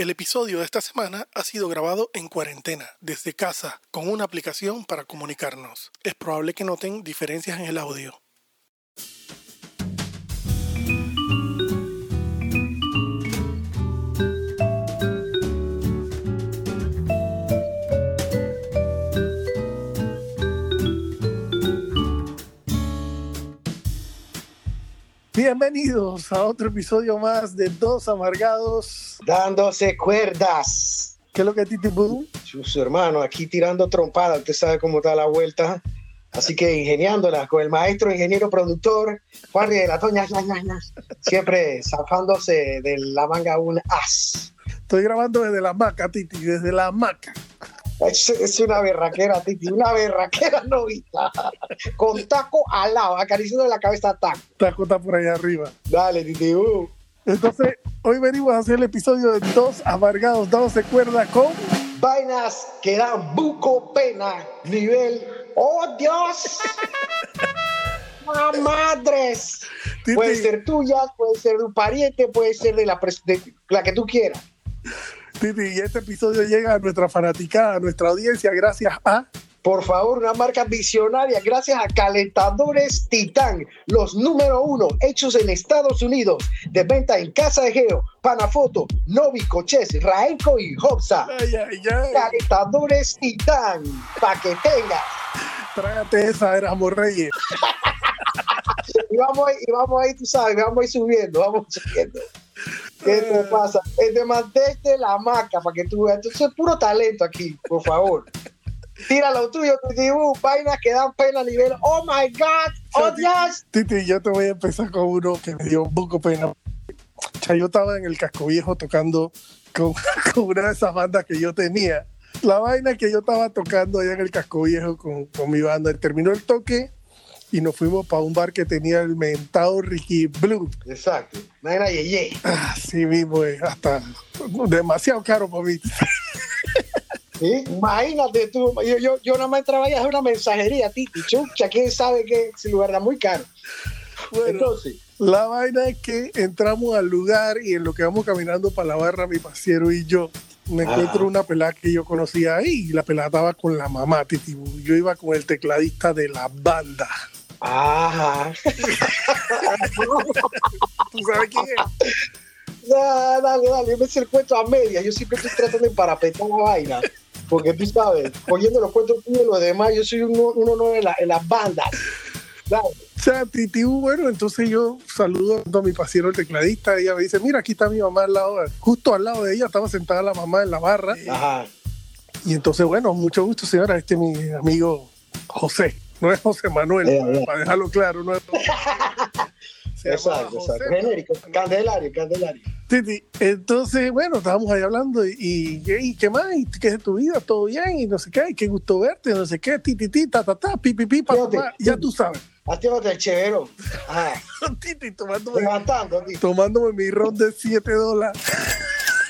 El episodio de esta semana ha sido grabado en cuarentena, desde casa, con una aplicación para comunicarnos. Es probable que noten diferencias en el audio. Bienvenidos a otro episodio más de Dos Amargados. Dándose cuerdas. ¿Qué es lo que es Titi Boo? Su hermano, aquí tirando trompada, usted sabe cómo está la vuelta. Así que ingeniándola con el maestro ingeniero productor Juan de la Toña, siempre zafándose de la manga un as. Estoy grabando desde la maca, Titi, desde la maca. Es, una berraquera, Titi, una berraquera novita. Con taco al lado, acariciando la cabeza taco. Taco está por allá arriba. Dale, Titi. Uh. Entonces, hoy venimos a hacer el episodio de Dos Amargados, se cuerda con... Vainas que dan buco pena, nivel... ¡Oh, Dios! madres! Puede ser tuya, puede ser de un pariente, puede ser de la, de la que tú quieras. Titi, y este episodio llega a nuestra fanaticada, a nuestra audiencia, gracias a. Por favor, una marca visionaria, gracias a Calentadores Titán, los número uno, hechos en Estados Unidos, de venta en Casa de Geo, Panafoto, Novi, Coches, Raenco y Hopsa. Calentadores Titán, pa' que tengas. Trágate esa, éramos reyes. y, vamos ahí, y vamos ahí, tú sabes, vamos ahí subiendo, vamos subiendo. ¿Qué te pasa? Te mantente la maca para que tú veas. Esto es puro talento aquí, por favor. Tira lo tuyo, Titi, vainas que dan pena a nivel. Oh my God, oh Dios. Titi, yo te voy a empezar con uno que me dio un poco pena. O sea, yo estaba en el casco viejo tocando con, con, una de esas bandas que yo tenía. La vaina que yo estaba tocando allá en el casco viejo con, con mi banda. Terminó el toque y nos fuimos para un bar que tenía el mentado Ricky Blue. Exacto. Naira Yeye. Ah, sí mismo, hasta demasiado caro para mí. ¿Sí? Imagínate tú, yo, yo, yo nada más trabajé una mensajería, Titi, chucha, quién sabe que ese lugar era muy caro. Bueno, Entonces, la vaina es que entramos al lugar y en lo que vamos caminando para la barra, mi pasiero y yo, me encuentro una pelada que yo conocía ahí y la pelada estaba con la mamá, Titi. Yo iba con el tecladista de la banda. Ajá. ¿Tú sabes quién es? Ya, dale, dale, yo me sé el cuento a media. Yo siempre estoy tratando de parapetar la vaina. Porque tú sabes, cogiendo los cuentos tuyos y los demás, yo soy uno, uno no en, la, en las bandas. Dale. O sea, bueno, entonces yo saludo a mi pasiero, el tecladista. Ella me dice: Mira, aquí está mi mamá al lado, justo al lado de ella estaba sentada la mamá en la barra. Ajá. Y entonces, bueno, mucho gusto, señora. Este es mi amigo José no es José Manuel, eh, para dejarlo claro, no es Exacto, exacto. Genérico, Candelario, Candelario. Titi, entonces, bueno, estábamos ahí hablando y, y, ¿qué más? ¿Y ¿Qué es de tu vida? ¿Todo bien? Y no sé qué, y qué gusto verte, no sé qué, titi, ti, ta, ta, ta, pi, pi, pi, pa, pa, ya tú sabes. Actívate el chevero. Ajá. titi, tomándome, tomándome mi ron de 7 dólares.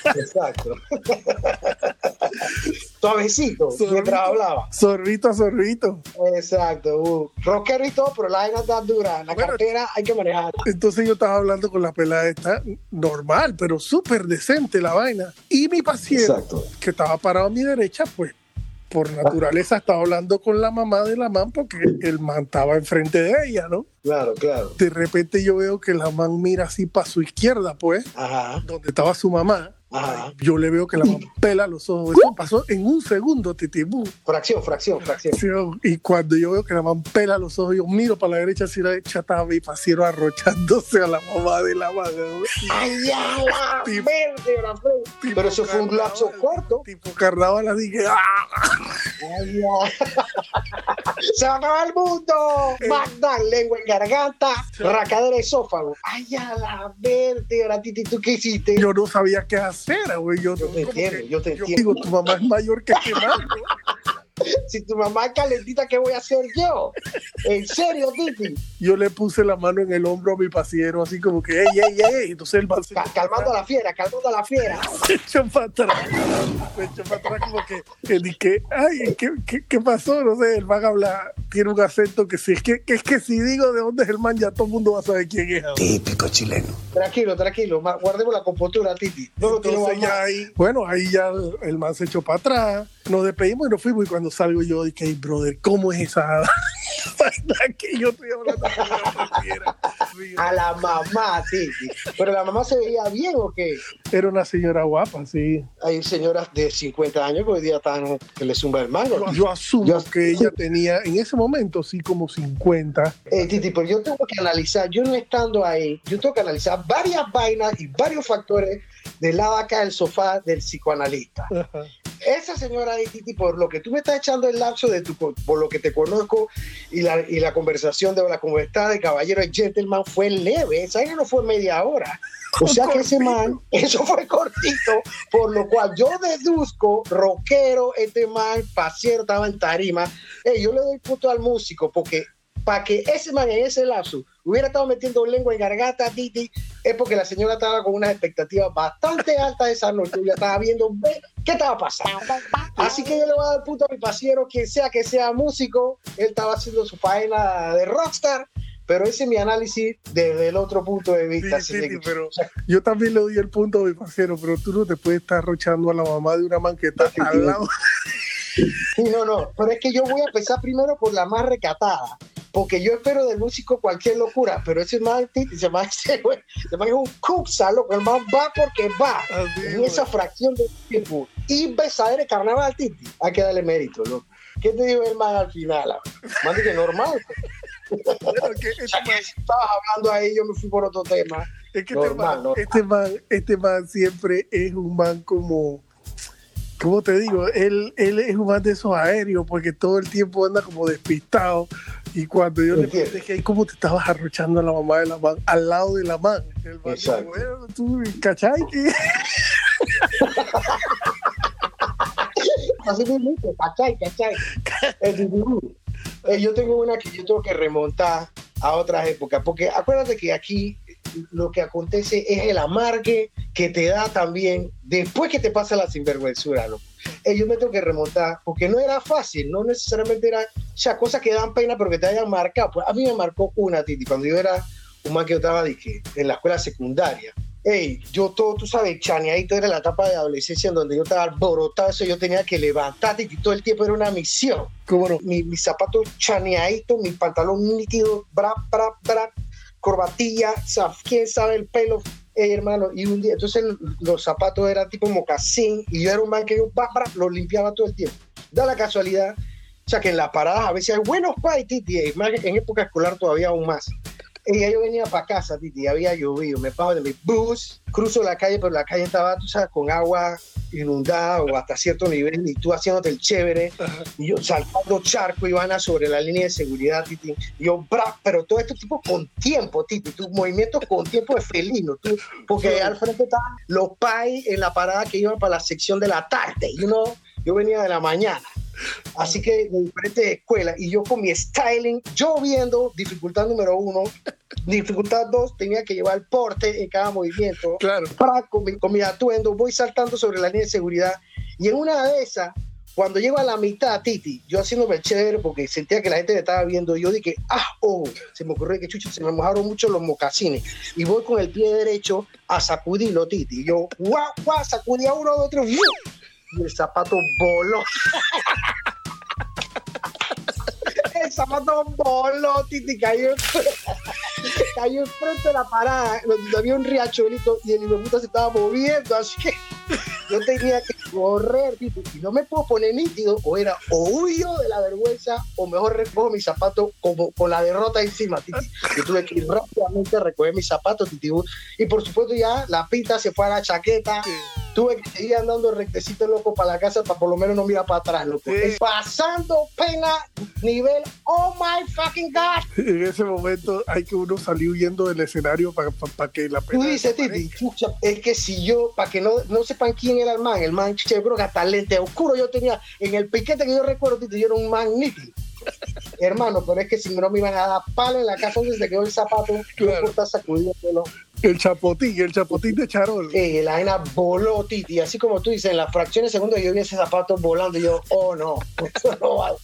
Exacto. Suavecito, mientras hablaba. Sorbito a sorbito. Exacto. Uh, rockero y todo, pero la vaina está dura. La cartera hay que manejar. Entonces yo estaba hablando con la pelada esta, normal, pero súper decente la vaina. Y mi paciente, que estaba parado a mi derecha, pues por naturaleza estaba hablando con la mamá de la man porque el man estaba enfrente de ella, ¿no? Claro, claro. De repente yo veo que la man mira así para su izquierda, pues, Ajá. donde estaba su mamá yo le veo que la mamá pela los ojos. Eso pasó en un segundo, Titibú. Fracción, fracción, fracción. Y cuando yo veo que la mamá pela los ojos, yo miro para la derecha, si la derecha estaba mi pasiero arrochándose a la mamá de la madre. ¡Ay, ya! La verde, la Pero eso fue un lapso corto. Tipo carnaval, que. ¡ah! ¡Se va a acabar el mundo! Eh. Magda, lengua en garganta, racadera esófago. ¡Ay, ya! La verde, ahora, Titi, ¿tú qué hiciste? Yo no sabía qué hacer yo, te entiendo, yo te entiendo. Digo, tu mamá es mayor que tu si tu mamá es calentita, ¿qué voy a hacer yo? En serio, Titi. Yo le puse la mano en el hombro a mi pasiero, así como que, ey, ey, ey. Entonces el man se Ca- calmando a la fiera, calmando a la fiera. se echó para atrás. Se echó para atrás como que, que dije, ay, ¿qué, qué, qué pasó? No sé, el man habla, tiene un acento que si es que, que es que si digo de dónde es el man, ya todo el mundo va a saber quién es. Típico chileno. Tranquilo, tranquilo, guardemos la compostura, Titi. No Entonces ya ahí, bueno, ahí ya el, el man se echó para atrás, nos despedimos y nos fuimos y cuando salgo yo dije, hey, brother, ¿cómo es esa que yo estoy hablando la pasiera? A la mamá, Titi. Pero la mamá se veía bien o qué? Era una señora guapa, sí. Hay señoras de 50 años que hoy día están que le zumba el mango. Yo, yo asumo Yo- que ella tenía en ese momento sí como 50. Eh, Titi, pero yo tengo que analizar, yo no estando ahí, yo tengo que analizar varias vainas y varios factores del lado acá del sofá del psicoanalista. Ajá. Esa señora de Titi, por lo que tú me estás echando el lapso de tu, por lo que te conozco y la, y la conversación de la conversación de caballero y gentleman fue leve, esa no fue media hora. O sea que ese man, eso fue cortito, por lo cual yo deduzco, rockero, este man, pasiero, estaba en tarima. Ey, yo le doy punto al músico, porque para que ese man en ese lapso hubiera estado metiendo lengua en garganta Titi, es porque la señora estaba con unas expectativas bastante altas esa noche. Ya estaba viendo qué estaba pasando. Así que yo le voy a dar punto a mi pasiero, quien sea que sea músico. Él estaba haciendo su faena de rockstar, pero ese es mi análisis desde el otro punto de vista. sí, así sí, de- pero yo también le doy el punto a mi parcero, pero tú no te puedes estar rochando a la mamá de una man que está al lado. Sí, no, no, pero es que yo voy a empezar primero por la más recatada, porque yo espero del músico cualquier locura, pero ese man, Titi, se man, ese güey, man es un cuxa, loco, el man va porque va. Así, en esa fracción de tiempo y besadera de carnaval, Titi, hay que darle mérito, loco. ¿Qué te dijo el man al final? ah? Man, dije, normal. Bueno, que este que man- si estabas hablando ahí, yo me fui por otro tema. Es que Normal, este, man, normal. este, man, este man siempre es un man como, ¿cómo te digo? Él, él es un man de esos aéreos porque todo el tiempo anda como despistado. Y cuando yo le pregunté que cómo te estabas arrochando a la mamá de la man, al lado de la man, el man dijo, bueno, tú, ¿cachai? Así mismo, ¿cachai? ¿cachai? Eh, yo tengo una que yo tengo que remontar a otras épocas, porque acuérdate que aquí lo que acontece es el amargue que te da también después que te pasa la sinvergüenzura, loco. Eh, yo me tengo que remontar, porque no era fácil, no necesariamente era, o sea, cosas que dan pena, pero que te hayan marcado. Pues a mí me marcó una, Titi, cuando yo era un man que yo estaba dije, en la escuela secundaria. Ey, yo todo, tú sabes, chaneadito era la etapa de adolescencia en donde yo estaba alborotado, eso yo tenía que levantar y todo el tiempo era una misión. ¿Cómo no? Mi, mis zapatos chaneaditos, mi pantalón nítido, bra, bra, bra, corbatilla, quién sabe el pelo, Ey, hermano. Y un día, entonces los zapatos eran tipo mocasín y yo era un man que yo bra, bra, lo limpiaba todo el tiempo. Da la casualidad, o sea que en las paradas a veces hay buenos pais, Titi, y más en época escolar todavía aún más. Y ya yo venía para casa, Titi, había llovido, me pago de mi bus, cruzo la calle, pero la calle estaba, tú sabes, con agua inundada o hasta cierto nivel, y tú haciéndote el chévere, y yo saltando charco y van a sobre la línea de seguridad, Titi, y yo, bra, pero todo esto tipo con tiempo, Titi, tus movimientos con tiempo de felino, tú, porque al frente estaban los pais en la parada que iban para la sección de la tarde, y uno, yo venía de la mañana. Así que de diferentes escuelas y yo con mi styling, yo viendo dificultad número uno, dificultad dos, tenía que llevar el porte en cada movimiento. Claro. Pra, con, mi, con mi atuendo, voy saltando sobre la línea de seguridad y en una de esas, cuando llego a la mitad, Titi, yo haciéndome el chévere porque sentía que la gente me estaba viendo, yo dije, ah, oh, se me ocurrió que chucho, se me mojaron mucho los mocasines y voy con el pie derecho a sacudirlo, Titi. Y yo, guau, guau, sacudí a uno, a otro, ¡fu! Y el zapato voló. el zapato voló, Titi, cayó, cayó enfrente de la parada, donde había un riachuelito y el hijo se estaba moviendo, así que yo tenía que correr, Titi, y no me puedo poner nítido, o era o huyo de la vergüenza, o mejor recojo mi zapato como con la derrota encima, Titi. Yo tuve que ir rápidamente a recoger mis zapatos, Titi, y por supuesto ya la pinta se fue a la chaqueta, tuve que seguir andando rectecito loco para la casa para por lo menos no mirar para atrás, loco. Sí. Pasando pena nivel, oh my fucking god. En ese momento hay que uno salir huyendo del escenario para que la Tú pena dices, Titi, es que si yo, para que no, no sepan quién era el man, el man, che, bro, que hasta lente oscuro yo tenía, en el piquete que yo recuerdo, Titi, yo era un man nítido. Hermano, pero es que si no me iban a dar palo en la casa donde se quedó el zapato, Claro. estar sacudiéndolo. El chapotín, el chapotín de Charol. Eh, la vaina voló, Titi, así como tú dices, en las fracciones de segundo yo vi ese zapato volando y yo, oh no, esto no va,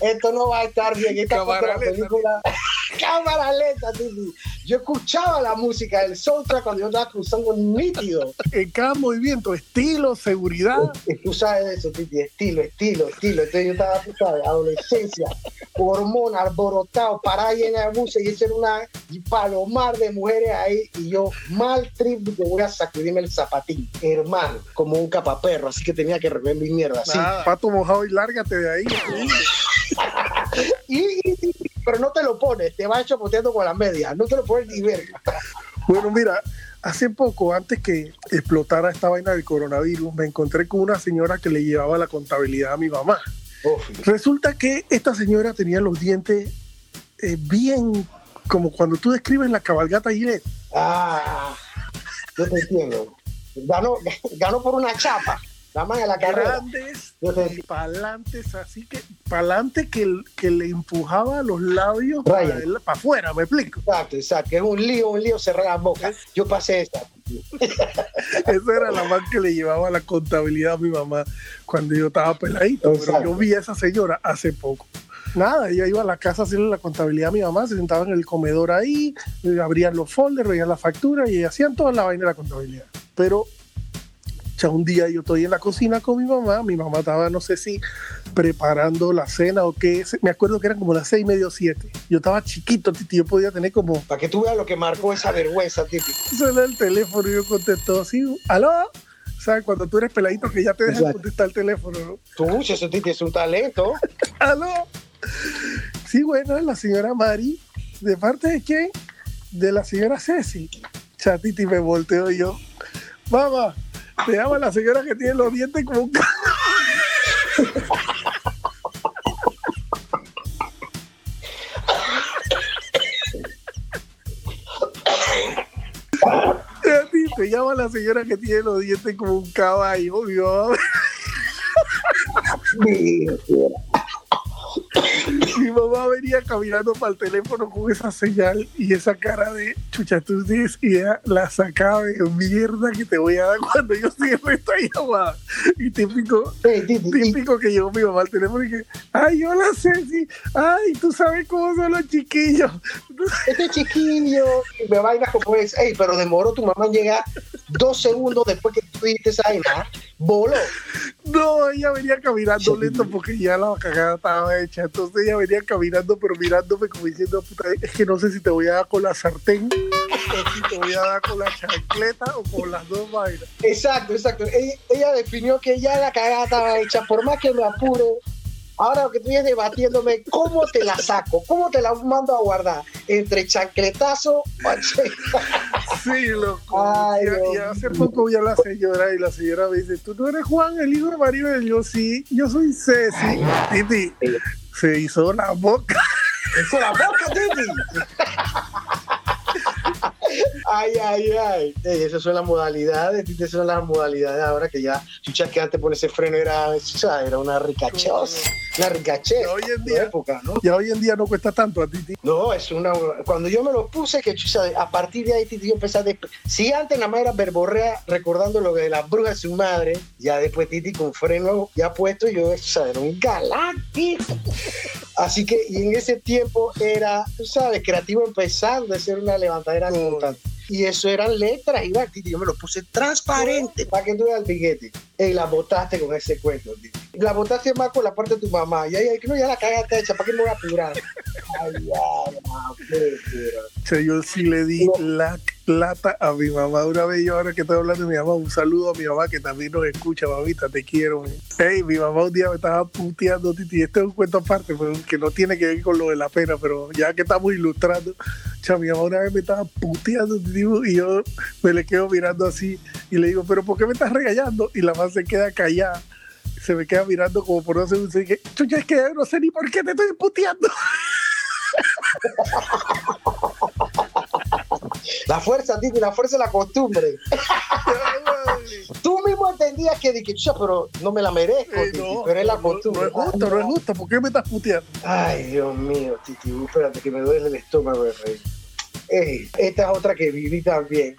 esto no va a estar bien. Esta la película, cámara lenta, Titi. Yo escuchaba la música, el soundtrack cuando yo estaba cruzando nítido. En cada movimiento, estilo, seguridad. Tú sabes de eso, Titi, estilo, estilo, estilo. Entonces yo estaba, tú sabes, adolescencia, hormona, alborotado, parada llena de buses y eso era una palomar de mujeres ahí y yo mal trip que voy a sacudirme el zapatín, hermano, como un capaperro, así que tenía que rever mi mierda, así. Nada, pato mojado y lárgate de ahí. Y, y- y- pero no te lo pones, te vas chapoteando con la media, no te lo pones ni verga. Bueno, mira, hace poco, antes que explotara esta vaina del coronavirus, me encontré con una señora que le llevaba la contabilidad a mi mamá. Uf, Resulta que esta señora tenía los dientes eh, bien, como cuando tú describes la cabalgata Gillette. ah, yo te entiendo. Ganó, ganó por una chapa, la mano de la carrera. Grandes pa'lantes, así que pa'lante que, que le empujaba los labios Ryan. para afuera, me explico. Exacto, exacto. Es un lío, un lío cerrar las bocas. Yo pasé esta. Esa era la más que le llevaba la contabilidad a mi mamá cuando yo estaba peladito. Pero yo vi a esa señora hace poco. Nada, ella iba a la casa a hacerle la contabilidad a mi mamá, se sentaba en el comedor ahí, eh, abrían los folders, veían la factura y hacían toda la vaina de la contabilidad. Pero ya un día yo estoy en la cocina con mi mamá, mi mamá estaba, no sé si preparando la cena o qué, me acuerdo que eran como las seis, medio, siete. Yo estaba chiquito, titi, yo podía tener como Para que tú veas lo que marcó esa vergüenza, típico. suena el teléfono y yo contesto así, ¿aló? ¿Sabes? Cuando tú eres peladito que ya te dejan contestar el teléfono, ¿no? Tú, eso Titi, es un talento. ¿Aló? Sí, bueno, la señora Mari. ¿De parte de quién? De la señora Ceci. Chatiti me volteo y yo. Mamá, te llama la señora que tiene los dientes como un... ca- Chati, te llama la señora que tiene los dientes como un caballo. Mi mamá venía caminando para el teléfono con esa señal y esa cara de chucha, tú tienes idea, la sacaba de mierda que te voy a dar cuando yo cierre esta llamada. Y típico, Hey, y- típico que llegó mi mamá al teléfono y que, ay, hola Ceci, ay, tú sabes cómo son los chiquillos. este chiquillo me vaina como es. Ey, pero demoró tu mamá en llegar dos segundos después que tú dijiste esa vaina. Voló. No, ella venía caminando Sí. lento porque ya la cagada estaba hecha. Entonces ella venía caminando, pero mirándome como diciendo, puta, es que no sé si te voy a dar con la sartén o si te voy a dar con la chancleta o con las dos vainas. Exacto, exacto. Ella, ella definió que ya la cagada estaba hecha. Por más que me apure, ahora lo que tú es debatiéndome, ¿cómo te la saco? ¿Cómo te la mando a guardar? Entre chancletazo, Sí, loco. Ay, y, hace poco vi a la señora y la señora me dice, ¿tú no eres Juan, el hijo de Maribel? Yo sí, yo soy Ceci. Titi, se hizo la boca. ¡Con la boca, Titi! Ay, ay, ay. Ey, esas son las modalidades, Titi, esas son las modalidades ahora que ya, chucha, que antes por ese freno era, chucha, era una ricachosa, una ricaché. Y hoy en día- época, ¿no? Ya hoy en día no cuesta tanto a Titi. No, es una. Cuando yo me lo puse, que chucha, a partir de ahí Titi, yo empecé a. despe- Si antes nada más era verborrea recordando lo de las brujas de su madre, ya después Titi con freno ya puesto, yo chucha, era un galáctico. Así que, y en ese tiempo era, tú sabes, creativo empezando a hacer una levantadera constante. Y eso eran letras, Titi, yo me lo puse transparente para que tú veas el piquete. Y la botaste con ese cuento, Titi. La botaste más con la parte de tu mamá. Y ahí, ay, que no, ya la cagaste hecha, ¿para qué me voy a apurar? Ay, ay, ay, sea, yo sí le di la plata a mi mamá. Una vez yo ahora que estoy hablando de mi mamá, un saludo a mi mamá que también nos escucha, mamita, te quiero. Hey, mi mamá un día me estaba puteando, Titi. Este es un cuento aparte, pero que no tiene que ver con lo de la pena, pero ya que estamos ilustrando, o sea, mi mamá una vez me estaba puteando, Titi, y yo me le quedo mirando así Y le digo, pero ¿por qué me estás regañando? Y la mamá se queda callada, se me queda mirando como por no sé, y dice, chucha, es que no sé ni por qué te estoy puteando. La fuerza, Titi, la fuerza es la costumbre. Tú mismo entendías que dije, "Chucha, pero no me la merezco, Eh, Titi, no, pero es la no, costumbre. No es justo, no es justo. ¿Por qué me estás puteando? Ay, Dios mío, Titi, espérate que me duele el estómago de reír. Ey, esta es otra que viví también.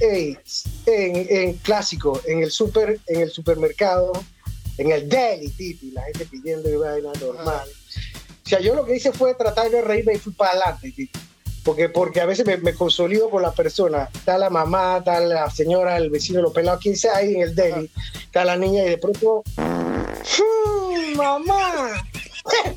Ey, en, en clásico, en el super, en el supermercado, en el deli, Titi, la gente pidiendo y vaina normal. O sea, yo lo que hice fue tratar de reírme y fui para adelante, Titi. Porque, porque a veces me, me consolido con la persona. Está la mamá, está la señora, el vecino, los pelados, quien sea ahí en el deli. Está la niña y de pronto. "Mm, ¡Mamá! ¡Te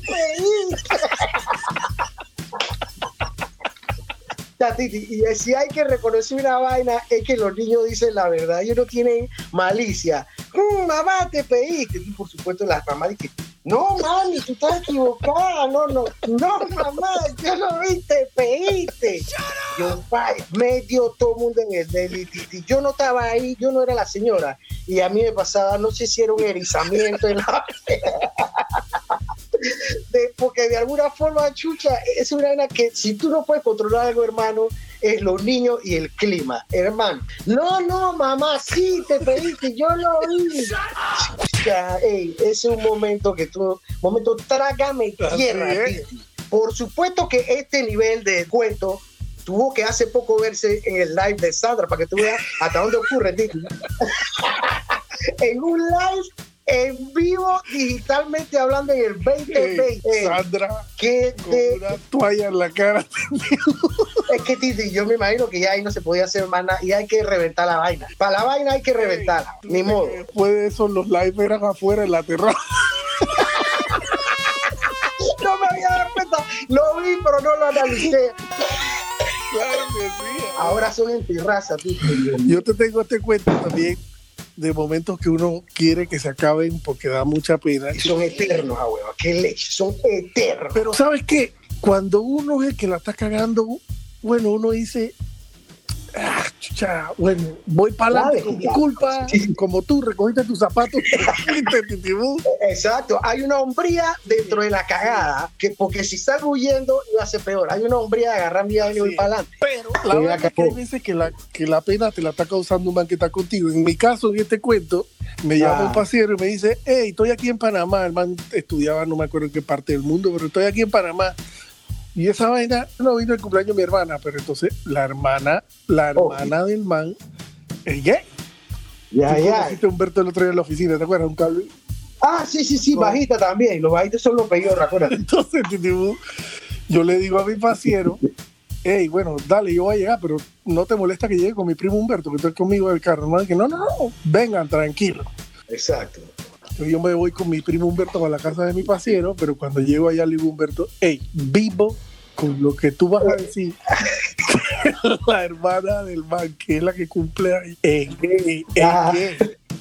reíste". Ya, Titi, y si hay que reconocer una vaina es que los niños dicen la verdad, ellos no tienen malicia. "Mm, mamá, te pediste. Y por supuesto las mamás dicen, no, mami, tú estás equivocada, no, no, no, mamá, yo no vi, te pediste. Yo, pa, medio todo mundo en el deli. Yo no estaba ahí, yo no era la señora. Y a mí me pasaba, no sé si era un erizamiento en la de- alguna forma, chucha, es una vaina que si tú no puedes controlar algo, hermano, es los niños y el clima, hermano. No, no, mamá, sí, te pediste, yo lo vi. Chucha, ey, es un momento que tú, momento trágame tierra. Por supuesto que este nivel de cuento tuvo que hace poco verse en el live de Sandra para que tú veas hasta dónde ocurre, en un live en vivo, digitalmente hablando en el 2020. Ey, Sandra, que con de- una toalla en la cara. es que Titi, yo me imagino que ya ahí no se podía hacer más nada y hay que reventar la vaina. Para la vaina hay que reventarla, ni modo. Después de eso, los live eran afuera en la terraza. No me había dado cuenta, lo vi, pero no lo analicé. Claro que sí. Ahora son en terraza, Titi. Yo te tengo este cuento también de momentos que uno quiere que se acaben porque da mucha pena. Y son eternos, a hueva, qué leche, son eternos. Pero ¿sabes qué? Cuando uno es el que la está cagando, bueno, uno dice, ah, chucha, bueno, voy para adelante con mi culpa, Sí. como tú recogiste tus zapatos. Exacto, hay una hombría dentro de la cagada, que porque si salgo huyendo iba a ser peor. Hay una hombría de agarrar mi y Sí. para adelante. Pero la verdad que hay veces que la, que la pena te la está causando un man que está contigo. En mi caso, en este cuento, me llama Ah. un pasiero y me dice, hey, estoy aquí en Panamá. El man estudiaba, no me acuerdo en qué parte del mundo, pero estoy aquí en Panamá. Y esa vaina no vino el cumpleaños de mi hermana, pero entonces la hermana, la Oh. hermana del man, es gay. Ya, ya. Humberto el otro día en la oficina, ¿te acuerdas? Un cable. Ah, sí, sí, sí, No. bajita también. Los bajitos son los peores, acuérdate. Entonces, yo le digo a mi pasiero, hey, bueno, dale, yo voy a llegar, pero no te molesta que llegue con mi primo Humberto, que está conmigo en el carro. No, que no, no, no, vengan, tranquilo. Exacto. Yo me voy con mi primo Humberto a la casa de mi pasiero, pero cuando llego allá le digo Humberto, hey, vivo con lo que tú vas a decir. la hermana del man, que es la que cumple ahí, es gay, es Ah. gay.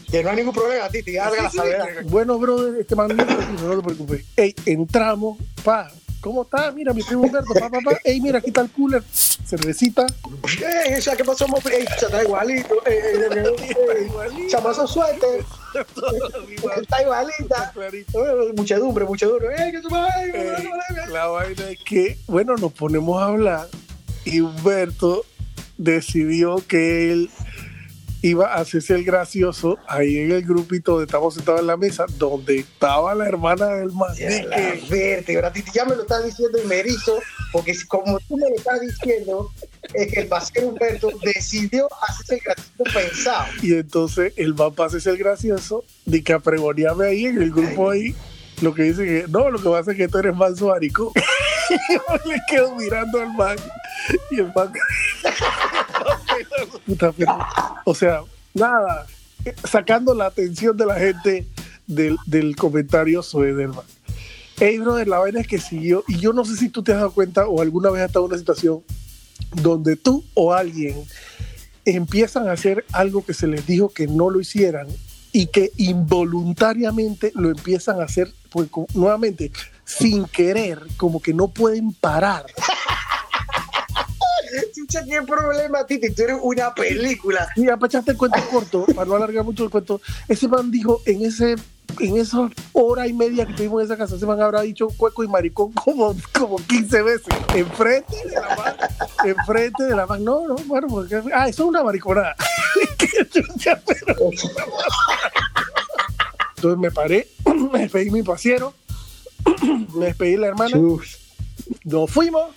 Que no hay ningún problema, Titi, Sí, sí, salvedad. Bueno, brother, este man no, no te preocupes. Ey, entramos, pa, ¿cómo está? Mira, mi primo Humberto, pa, pa, pa. Ey, mira, aquí está el cooler, cervecita. Ey, esa que pasó? Ey, está igualito. Chamazo suerte. Está igualita. Muchedumbre, muchedumbre. Ey, que tu madre. la vaina es que, bueno, nos ponemos a hablar y Humberto decidió que él iba a hacerse el gracioso ahí en el grupito donde estamos sentados en la mesa, donde estaba la hermana del man. Ya de la que- vértebra, Titi, ya me lo estás diciendo y me erizo, porque como tú me lo estás diciendo, es que el paseo Humberto decidió hacerse el gratuito pensado. Y entonces el man para hacerse el gracioso, de que apregoneame ahí en el grupo ahí, lo que dice que no, lo que pasa es que tú eres manso marico. y yo le quedo mirando al man y el man. O sea, nada, sacando la atención de la gente del, del comentario soy del man. Ey, brother, la vaina es que siguió, y yo no sé si tú te has dado cuenta o alguna vez has estado en una situación donde tú o alguien empiezan a hacer algo que se les dijo que no lo hicieran y que involuntariamente lo empiezan a hacer, pues, nuevamente, sin querer, como que no pueden parar. Pucha, qué problema, Titi. Tú eres una película. Y para echarte el cuento corto, para no alargar mucho el cuento, ese man dijo en ese en esa hora y media que estuvimos en esa casa, ese man habrá dicho cueco y maricón como, como 15 veces. Enfrente de la man. Enfrente de la man. No, no, bueno, porque. Ah, eso es una mariconada. Entonces me paré, me despedí mi pasiero, me despedí la hermana, nos fuimos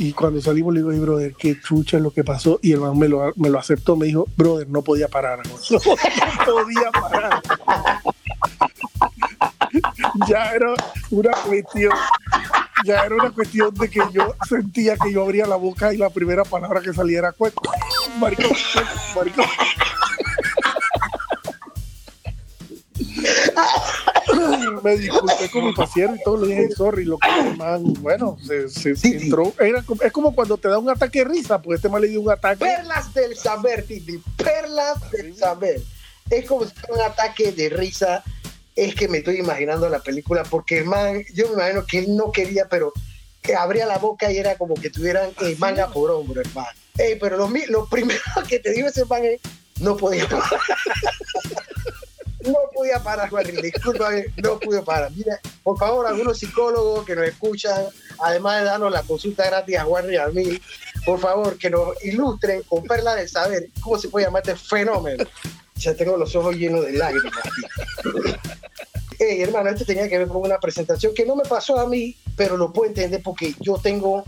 y cuando salimos le digo, hey, brother, qué chucha es lo que pasó y el man me lo, me lo aceptó, me dijo, brother, no podía parar, no, podía parar. ya era una cuestión, ya era una cuestión de que yo sentía que yo abría la boca y la primera palabra que salía era cueco, maricón, maricón. Me disculpé con mi paciente y todo, le dije sorry, lo que man, bueno, se, se Sí, entró, era, es como cuando te da un ataque de risa, pues este mal le dio un ataque. Perlas del saber, Titi. Perlas del saber. Es como si fuera un ataque de risa. Es que me estoy imaginando la película porque man, yo me imagino que él no quería, pero que abría la boca y era como que tuvieran eh, manga por hombro, hermano. Ey, pero lo, lo primero que te digo ese man es, no podía. No podía parar, Juan, discúlpame, no pude parar. Mira, por favor, algunos psicólogos que nos escuchan, además de darnos la consulta gratis a Juan y a mí, por favor, que nos ilustren con perla del saber cómo se puede llamar este fenómeno. Ya tengo los ojos llenos de lágrimas. Hey, hermano, esto tenía que ver con una presentación que no me pasó a mí, pero lo puedo entender porque yo tengo,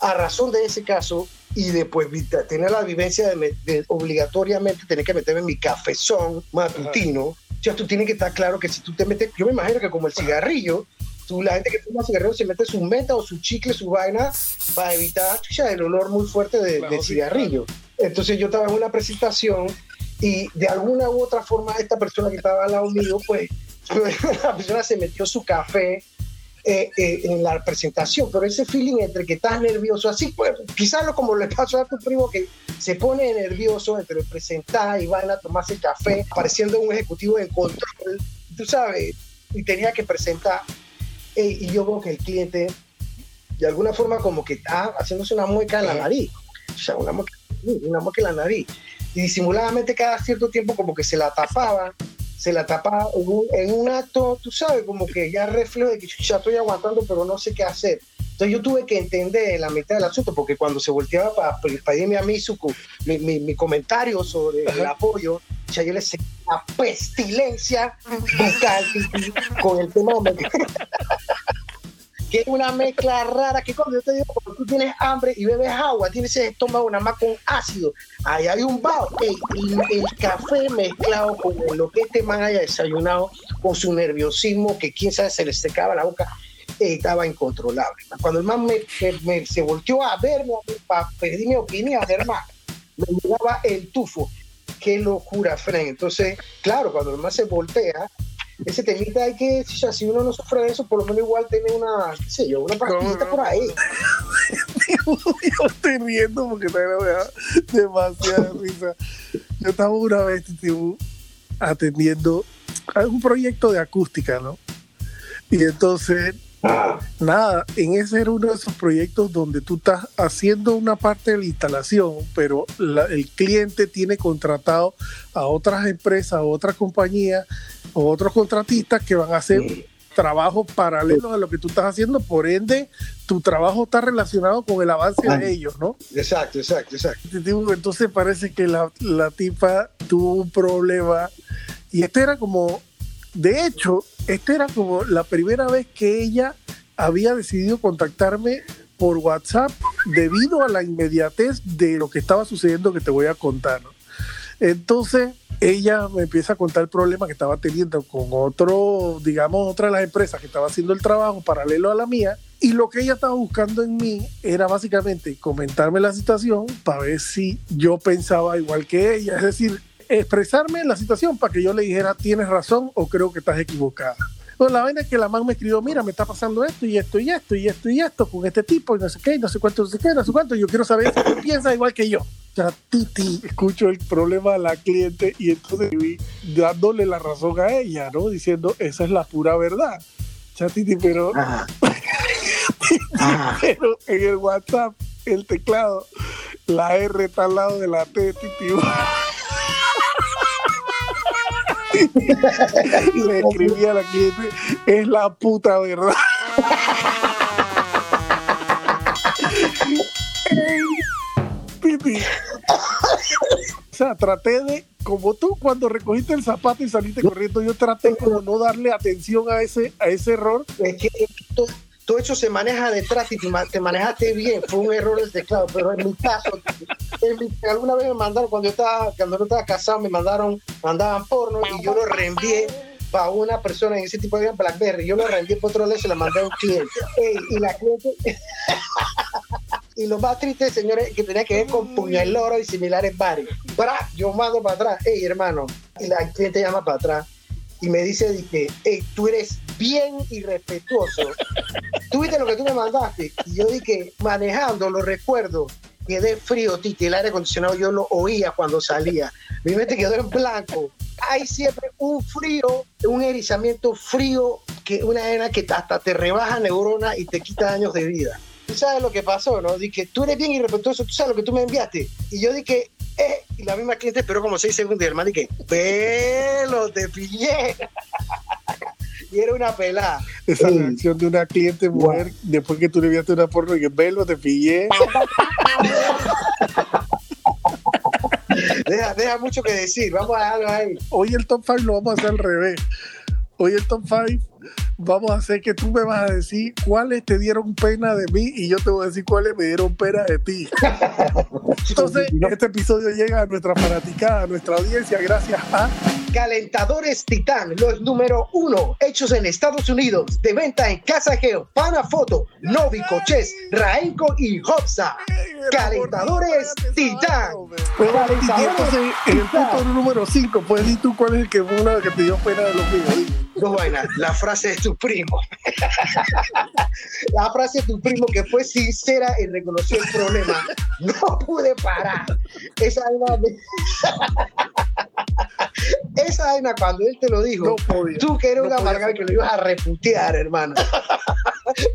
a razón de ese caso, y después tener la vivencia de, de obligatoriamente tener que meterme en mi cafezón matutino, ya tú tienes que estar claro que si tú te metes, yo me imagino que como el cigarrillo, tú, la gente que fuma cigarrillo se mete su meta o su chicle, su vaina, para evitar chucha, el olor muy fuerte de- Claro, del cigarrillo. Entonces yo estaba en una presentación y de alguna u otra forma esta persona que estaba al lado mío, pues la persona se metió su café eh, eh, en la presentación, pero ese feeling entre que estás nervioso, así pues, quizás lo como le pasó a tu primo que se pone nervioso entre presentar y van a tomarse café, pareciendo un ejecutivo en control, tú sabes, y tenía que presentar, eh, y yo veo que el cliente de alguna forma como que está haciéndose una mueca en la nariz, o sea, una mueca, una mueca en la nariz, y disimuladamente cada cierto tiempo como que se la tapaba, se la tapaba en un, en un acto, tú sabes, como que ya reflejo de que ya estoy aguantando, pero no sé qué hacer. Entonces yo tuve que entender la mitad del asunto, porque cuando se volteaba para pedirme a mí su, cu- mi, mi- mi comentario sobre el apoyo, ya yo le sé la pestilencia bucal con el tema que es una mezcla rara, que cuando yo te digo, cuando tú tienes hambre y bebes agua, tienes ese estómago nada más con ácido, ahí hay un vaho, y el café mezclado con lo que este man haya desayunado, con su nerviosismo, que quién sabe se le secaba la boca, eh, estaba incontrolable. Cuando el man me- se volteó a verme para pedir mi opinión, hermano, me llegaba el tufo. Qué locura, Fren. Entonces, claro, cuando el man se voltea, ese temita hay que, si, uno no sufre de eso, por lo menos igual tiene una, qué sé yo, una pastillita no. por ahí. yo estoy riendo porque también me da demasiada risa. Yo estaba una vez tipo, atendiendo a un proyecto de acústica, ¿no? Y entonces, nada, en ese era uno de esos proyectos donde tú estás haciendo una parte de la instalación, pero la- el cliente tiene contratado a otras empresas, a otras compañías o otros contratistas que van a hacer trabajos paralelos a lo que tú estás haciendo, por ende, tu trabajo está relacionado con el avance de ellos, ¿no? Exacto, exacto, exacto. Entonces parece que la, la tipa tuvo un problema y este era como, de hecho, este era como la primera vez que ella había decidido contactarme por WhatsApp debido a la inmediatez de lo que estaba sucediendo que te voy a contar. Entonces ella me empieza a contar el problema que estaba teniendo con otro, digamos, otra de las empresas que estaba haciendo el trabajo paralelo a la mía. Y lo que ella estaba buscando en mí era básicamente comentarme la situación para ver si yo pensaba igual que ella. Es decir, expresarme la situación para que yo le dijera, tienes razón o creo que estás equivocada. Bueno, la vaina es que la man me escribió, mira, me está pasando esto y esto y esto y esto y esto con este tipo y no sé qué, y no sé cuánto, no sé qué, no sé cuánto. Yo quiero saber si tú piensas igual que yo. O sea, Titi, escucho el problema a la cliente y entonces vi dándole la razón a ella, ¿no? Diciendo, esa es la pura verdad. O sea, Titi, pero, pero en el WhatsApp, el teclado, La R está al lado de la T, Titi. y le escribí a la cliente, es la puta verdad. Titi. O sea, traté de, como tú cuando recogiste el zapato y saliste corriendo, yo traté como no darle atención a ese, a ese error. Es que todo, todo eso se maneja detrás y te, ma- te manejaste bien. Fue un error del teclado, pero en mi caso, alguna vez me mandaron, cuando yo estaba, cuando no estaba casado, me mandaron, mandaban porno y yo lo reenvié para una persona en ese tipo de Blackberry. Yo lo reenvié por otro lado y se lo mandé a un cliente. Ey, y la cliente. Y lo más triste, señores, que tenía que ver con puñal oro y similares varios. Bra, yo mando para atrás, hey hermano, y la cliente llama para atrás y me dice, dije, hey, tú eres bien irrespetuoso. Tú viste lo que tú me mandaste. Y yo dije, manejando, lo recuerdo, quedé frío, Titi, el aire acondicionado yo lo oía cuando salía. Mi mente quedó en blanco. Hay siempre un frío, un erizamiento frío, que una arena que hasta te rebaja neuronas y te quita años de vida. Tú sabes lo que pasó, ¿no? Dije, tú eres bien irrespetuoso, tú sabes lo que tú me enviaste. Y yo dije, eh, y la misma cliente esperó como seis segundos y el man dije, pelo, te pillé. Era una pelada. Esa Sí. reacción de una cliente mujer después que tú le enviaste una porno y que velo, te pillé. Deja, deja mucho que decir, vamos a dejarlo ahí. Hoy el top 5 lo vamos a hacer al revés. Hoy el top 5 vamos a hacer que tú me vas a decir cuáles te dieron pena de mí y yo te voy a decir cuáles me dieron pena de ti. Entonces, este episodio llega a nuestra fanaticada, a nuestra audiencia, gracias a Calentadores Titán, los número uno, hechos en Estados Unidos, de venta en Casa Geo, Panafoto, Novico, Chess, Raenco y Hopsa. Calentadores Titán. Pero, entonces, en el punto número 5, pues di tú cuál es el que fue una que te dio pena de los míos. Dos vainas, la frase de tu primo. la frase de tu primo que fue sincera y reconoció el problema. No pude parar. Esa vaina, Esa vaina cuando él te lo dijo, No podía. tú que eres no un amargado que lo ibas a reputear, hermano.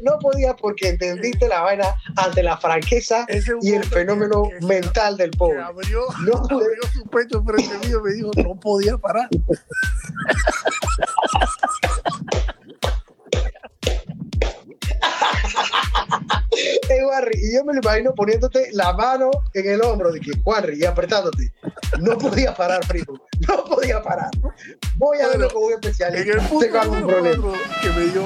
no podías porque entendiste la vaina ante la franqueza Ese y el fenómeno que- mental del pobre. abrió, No abrió su pecho frente mío y me dijo, no podía parar. Y yo me lo imagino poniéndote la mano en el hombro de que Warry y apretándote. No podía parar, primo. No podía parar. Voy a verlo como un En especialista. el punto Tengo algún problema. que me dio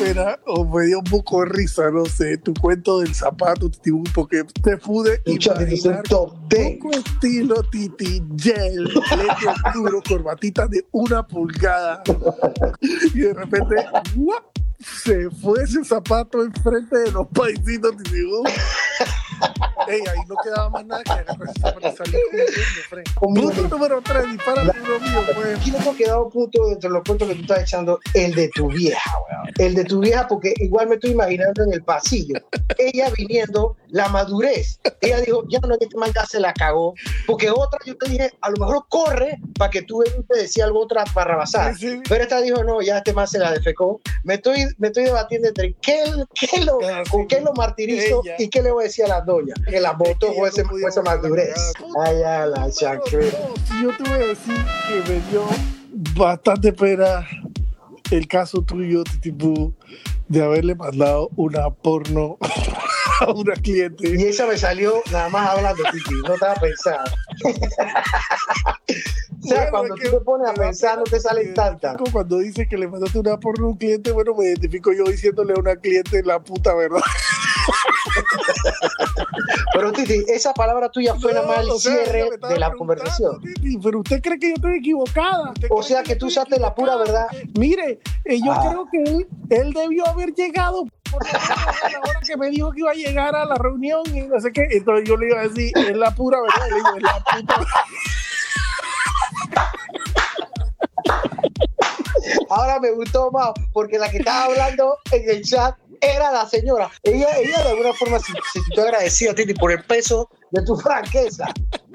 pena o me dio un poco de risa, no sé, tu cuento del zapato, Titi, porque te pude Muchachos, es un imaginar top 10. poco estilo Titi Gel, duro, corbatita de una pulgada. Y de repente, ¡guap! Se fue ese zapato enfrente de los paisitos Titi. ¡uh! Ey, ahí no quedaba más nada que agarrar ese zapato y salir corriendo. Punto número 3, dispara el número mío, pues. Aquí no hemos quedado un punto dentro de los cuentos que tú estás echando, el de tu vieja, weón. El de tu vieja, porque igual me estoy imaginando en el pasillo. Ella viniendo, la madurez. Ella dijo, ya no, este man ya se la cagó. Porque otra, yo te dije, a lo mejor corre para que tú te decía algo otra barrabasada. Sí, sí. Pero esta dijo, no, ya este man se la defecó. Me estoy, me estoy debatiendo entre qué, qué lo, Ah, sí. con qué lo martirizo Ella. y qué le voy a decir a la doña. Que la votó que con ella ese- no con podía esa botar la madurez. cagada. Ay, a la chancrera. Yo te voy a decir que me dio bastante pena el caso tuyo, tipo, de haberle mandado una porno a una cliente. Y esa me salió nada más hablando, Titi, no estaba pensando. o sea, Bueno, cuando tú te pones a pensar, no te salen tantas. Cuando dice que le mandaste una porno a un cliente, bueno, me identifico yo diciéndole a una cliente la puta verdad. Pero Titi, esa palabra tuya fue nada más el No, o sea, cierre de la conversación. Titi, Pero usted cree que yo estoy equivocada. ¿Usted O sea, que tú usaste la pura verdad. Mire, eh, yo Ah. creo que él, él debió haber llegado por la hora que me dijo que iba a llegar a la reunión y no sé qué. Entonces yo le iba a decir, es la pura verdad. Le digo, es la puta verdad. Ahora me gustó más porque la que estaba hablando en el chat era la señora. Ella, ella de alguna forma se, sintió agradecida, Titi, por el peso de tu franqueza.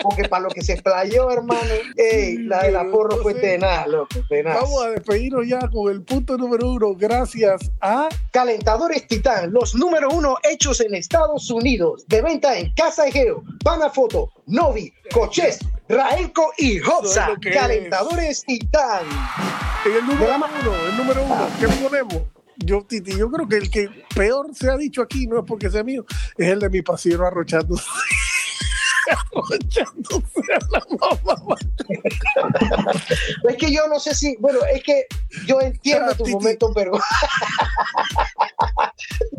Porque para lo que se explayó, hermano, ey, la de la porro fue tenaz, loco, tenaz. Vamos a despedirnos ya con el punto número uno. Gracias a Calentadores Titán, los número uno hechos en Estados Unidos. De venta en Casa Egeo, Panafoto, Novi, Coches, Raelco y Hopsa. Eso es Calentadores Titán. El número uno, el número uno, ¿qué ponemos? Yo, Titi, yo creo que el que peor se ha dicho aquí, no es porque sea mío, es el de mi pasiero arrochándose. arrochándose a la mamá. Es que yo no sé si, bueno, es que yo entiendo tu Titi. momento, pero.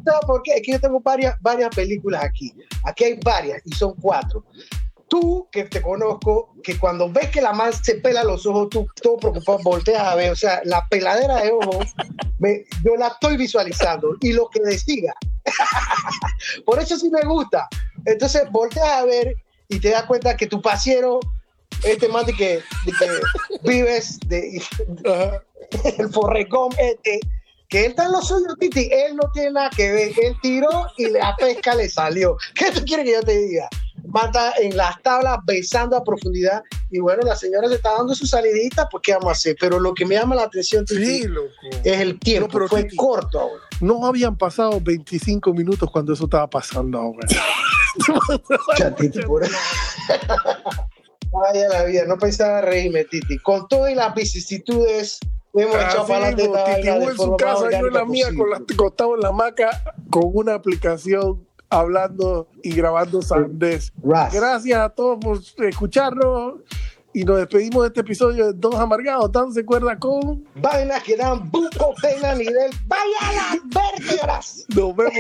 ¿Sabes por qué? Es que yo tengo varias, varias películas aquí. Aquí hay varias y son cuatro. Tú, que te conozco, que cuando ves que la man se pela los ojos, tú todo preocupado, volteas a ver. O sea, la peladera de ojos, me- yo la estoy visualizando y lo que decida. Por eso sí me gusta. Entonces, volteas a ver y te das cuenta que tu pasiero, este man de que, de que vives de, Ajá. el forrecón este, que él está en lo suyo, Titi, él no tiene nada que ver, él tiró y la pesca le salió. ¿Qué tú quieres que yo te diga? Mata en las tablas besando a profundidad y bueno, la señora se está dando su salidita, pues ¿qué vamos a hacer? Pero lo que me llama la atención, Titi, Sí, loco. es el tiempo, No, pero fue Titi- corto ahora. No habían pasado 25 minutos cuando eso estaba pasando ahora. Ya, Titi, por eso. Vaya la vida, no pensaba reírme, Titi. Con todas las vicisitudes, hemos echado para adelante Titi en su casa, yo en la mía, con la, acostado en la hamaca, con una aplicación, hablando y grabando sandés. Ras. Gracias a todos por escucharnos y nos despedimos de este episodio de Dos Amargados. Dándose cuerda con. Vainas que dan buco, pena, nivel. ¡Vaya las vértebras! Nos vemos.